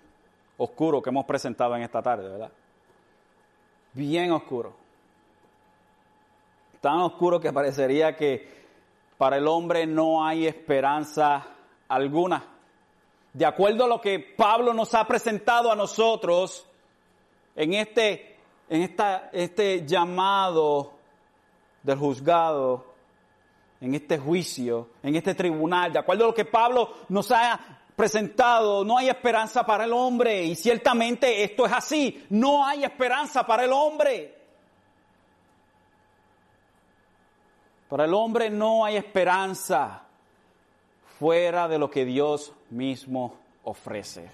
oscuro que hemos presentado en esta tarde, ¿verdad? Bien oscuro. Tan oscuro que parecería que para el hombre no hay esperanza alguna. De acuerdo a lo que Pablo nos ha presentado a nosotros en este, en esta, este llamado del juzgado, en este juicio, en este tribunal, de acuerdo a lo que Pablo nos ha presentado, no hay esperanza para el hombre. Y ciertamente esto es así, no hay esperanza para el hombre. Para el hombre no hay esperanza fuera de lo que Dios mismo ofrece.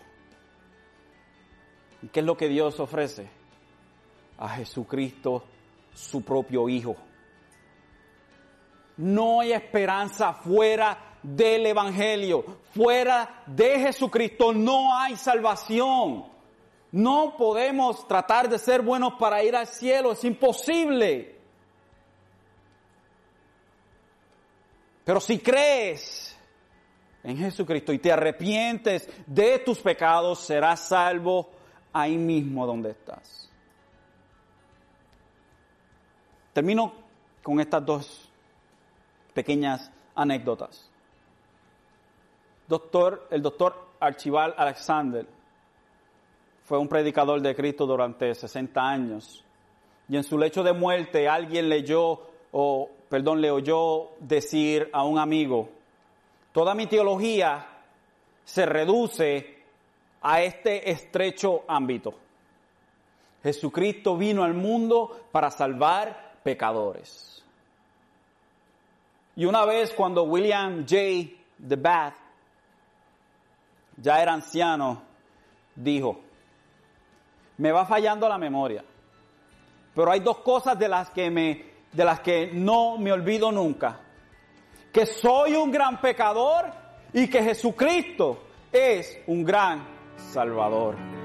¿Y qué es lo que Dios ofrece? A Jesucristo, su propio Hijo. No hay esperanza fuera del Evangelio. Fuera de Jesucristo no hay salvación. No podemos tratar de ser buenos para ir al cielo, es imposible. Pero si crees en Jesucristo y te arrepientes de tus pecados, serás salvo ahí mismo donde estás. Termino con estas dos pequeñas anécdotas doctor, el doctor Archival Alexander fue un predicador de Cristo durante 60 años. Y en su lecho de muerte alguien leyó, o perdón, le oyó decir a un amigo, toda mi teología se reduce a este estrecho ámbito. Jesucristo vino al mundo para salvar pecadores. Y una vez cuando William J. de Bath ya era anciano, dijo, me va fallando la memoria, pero hay dos cosas de las que me, de las que no me olvido nunca, que soy un gran pecador y que Jesucristo es un gran salvador.